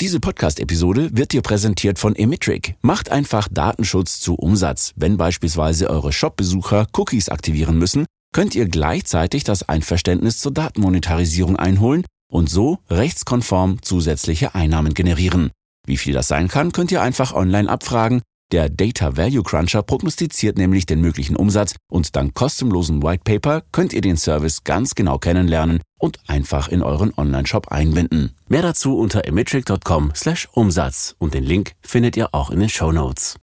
Diese Podcast-Episode wird dir präsentiert von Emetric. Macht einfach Datenschutz zu Umsatz. Wenn beispielsweise eure Shop-Besucher Cookies aktivieren müssen, könnt ihr gleichzeitig das Einverständnis zur Datenmonetarisierung einholen und so rechtskonform zusätzliche Einnahmen generieren. Wie viel das sein kann, könnt ihr einfach online abfragen. Der Data Value Cruncher prognostiziert nämlich den möglichen Umsatz und dank kostenlosen White Paper könnt ihr den Service ganz genau kennenlernen und einfach in euren Online-Shop einbinden. Mehr dazu unter emetric.com/umsatz und den Link findet ihr auch in den Show Notes.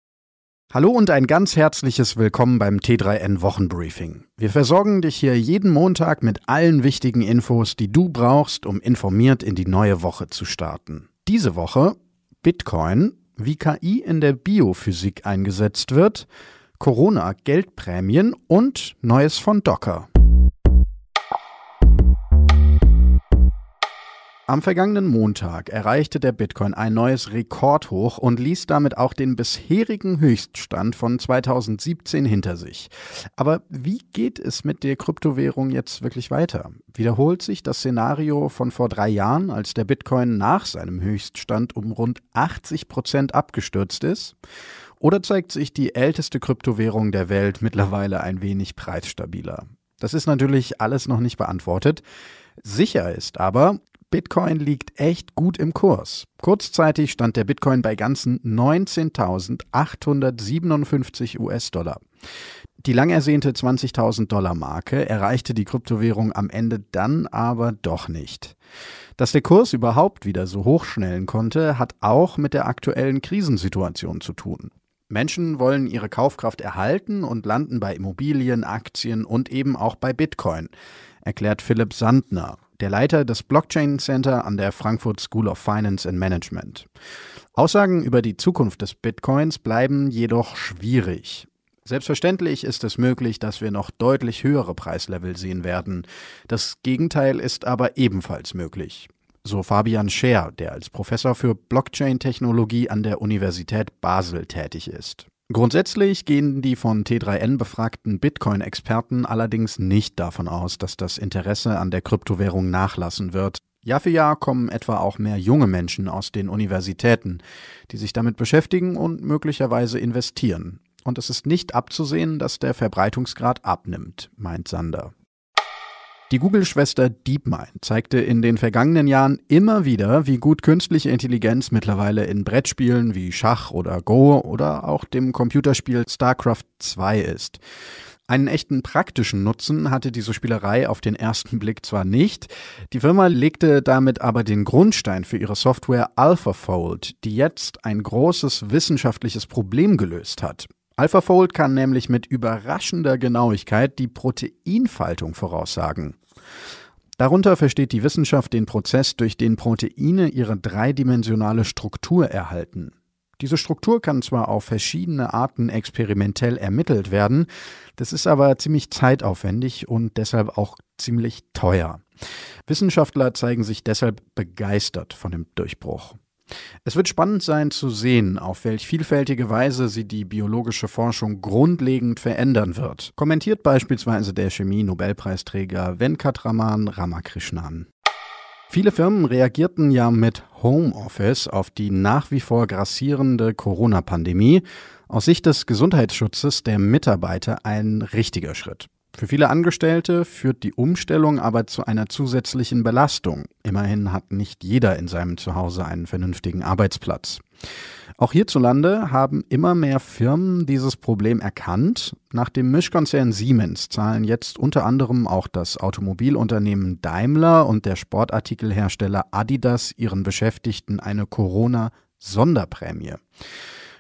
Hallo und ein ganz herzliches Willkommen beim T3N Wochenbriefing. Wir versorgen dich hier jeden Montag mit allen wichtigen Infos, die du brauchst, um informiert in die neue Woche zu starten. Diese Woche Bitcoin, wie KI in der Biophysik eingesetzt wird, Corona-Geldprämien und Neues von Docker. Am vergangenen Montag erreichte der Bitcoin ein neues Rekordhoch und ließ damit auch den bisherigen Höchststand von 2017 hinter sich. Aber wie geht es mit der Kryptowährung jetzt wirklich weiter? Wiederholt sich das Szenario von vor drei Jahren, als der Bitcoin nach seinem Höchststand um rund 80 Prozent abgestürzt ist? Oder zeigt sich die älteste Kryptowährung der Welt mittlerweile ein wenig preisstabiler? Das ist natürlich alles noch nicht beantwortet. Sicher ist aber, Bitcoin liegt echt gut im Kurs. Kurzzeitig stand der Bitcoin bei ganzen 19.857 US-Dollar. Die lang ersehnte 20.000 Dollar Marke erreichte die Kryptowährung am Ende dann aber doch nicht. Dass der Kurs überhaupt wieder so hochschnellen konnte, hat auch mit der aktuellen Krisensituation zu tun. Menschen wollen ihre Kaufkraft erhalten und landen bei Immobilien, Aktien und eben auch bei Bitcoin, erklärt Philipp Sandner, der Leiter des Blockchain Center an der Frankfurt School of Finance and Management. Aussagen über die Zukunft des Bitcoins bleiben jedoch schwierig. Selbstverständlich ist es möglich, dass wir noch deutlich höhere Preislevel sehen werden. Das Gegenteil ist aber ebenfalls möglich. So Fabian Scher, der als Professor für Blockchain-Technologie an der Universität Basel tätig ist. Grundsätzlich gehen die von T3N befragten Bitcoin-Experten allerdings nicht davon aus, dass das Interesse an der Kryptowährung nachlassen wird. Jahr für Jahr kommen etwa auch mehr junge Menschen aus den Universitäten, die sich damit beschäftigen und möglicherweise investieren. Und es ist nicht abzusehen, dass der Verbreitungsgrad abnimmt, meint Sander. Die Google-Schwester DeepMind zeigte in den vergangenen Jahren immer wieder, wie gut künstliche Intelligenz mittlerweile in Brettspielen wie Schach oder Go oder auch dem Computerspiel StarCraft 2 ist. Einen echten praktischen Nutzen hatte diese Spielerei auf den ersten Blick zwar nicht, die Firma legte damit aber den Grundstein für ihre Software AlphaFold, die jetzt ein großes wissenschaftliches Problem gelöst hat. AlphaFold kann nämlich mit überraschender Genauigkeit die Proteinfaltung voraussagen. Darunter versteht die Wissenschaft den Prozess, durch den Proteine ihre dreidimensionale Struktur erhalten. Diese Struktur kann zwar auf verschiedene Arten experimentell ermittelt werden, das ist aber ziemlich zeitaufwendig und deshalb auch ziemlich teuer. Wissenschaftler zeigen sich deshalb begeistert von dem Durchbruch. Es wird spannend sein zu sehen, auf welch vielfältige Weise sie die biologische Forschung grundlegend verändern wird, kommentiert beispielsweise der Chemie-Nobelpreisträger Venkatraman Ramakrishnan. Viele Firmen reagierten ja mit Homeoffice auf die nach wie vor grassierende Corona-Pandemie. Aus Sicht des Gesundheitsschutzes der Mitarbeiter ein richtiger Schritt. Für viele Angestellte führt die Umstellung aber zu einer zusätzlichen Belastung. Immerhin hat nicht jeder in seinem Zuhause einen vernünftigen Arbeitsplatz. Auch hierzulande haben immer mehr Firmen dieses Problem erkannt. Nach dem Mischkonzern Siemens zahlen jetzt unter anderem auch das Automobilunternehmen Daimler und der Sportartikelhersteller Adidas ihren Beschäftigten eine Corona-Sonderprämie.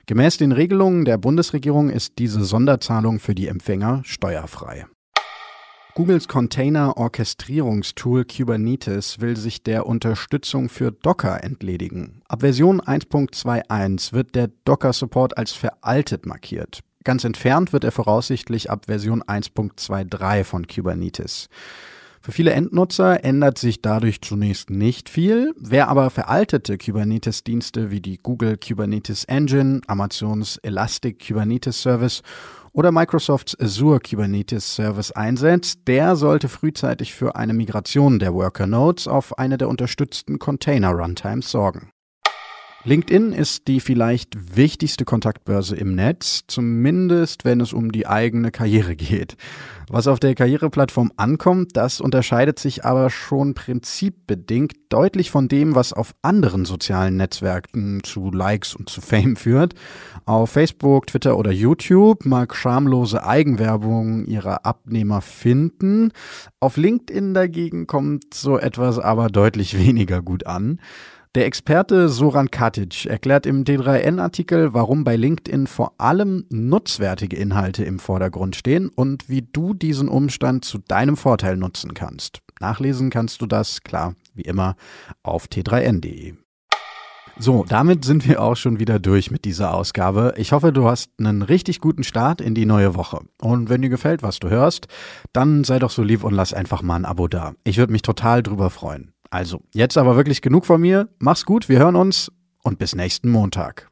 Gemäß den Regelungen der Bundesregierung ist diese Sonderzahlung für die Empfänger steuerfrei. Googles Container-Orchestrierungstool Kubernetes will sich der Unterstützung für Docker entledigen. Ab Version 1.21 wird der Docker-Support als veraltet markiert. Ganz entfernt wird er voraussichtlich ab Version 1.23 von Kubernetes. Für viele Endnutzer ändert sich dadurch zunächst nicht viel. Wer aber veraltete Kubernetes-Dienste wie die Google Kubernetes Engine, Amazons Elastic Kubernetes Service oder Microsofts Azure Kubernetes Service einsetzt, der sollte frühzeitig für eine Migration der Worker Nodes auf eine der unterstützten Container Runtimes sorgen. LinkedIn ist die vielleicht wichtigste Kontaktbörse im Netz, zumindest wenn es um die eigene Karriere geht. Was auf der Karriereplattform ankommt, das unterscheidet sich aber schon prinzipbedingt deutlich von dem, was auf anderen sozialen Netzwerken zu Likes und zu Fame führt. Auf Facebook, Twitter oder YouTube mag schamlose Eigenwerbung ihrer Abnehmer finden. Auf LinkedIn dagegen kommt so etwas aber deutlich weniger gut an. Der Experte Soran Katic erklärt im D3N-Artikel, warum bei LinkedIn vor allem nutzwertige Inhalte im Vordergrund stehen und wie du diesen Umstand zu deinem Vorteil nutzen kannst. Nachlesen kannst du das, klar, wie immer, auf t3n.de. So, damit sind wir auch schon wieder durch mit dieser Ausgabe. Ich hoffe, du hast einen richtig guten Start in die neue Woche. Und wenn dir gefällt, was du hörst, dann sei doch so lieb und lass einfach mal ein Abo da. Ich würde mich total drüber freuen. Also, jetzt aber wirklich genug von mir. Mach's gut, wir hören uns und bis nächsten Montag.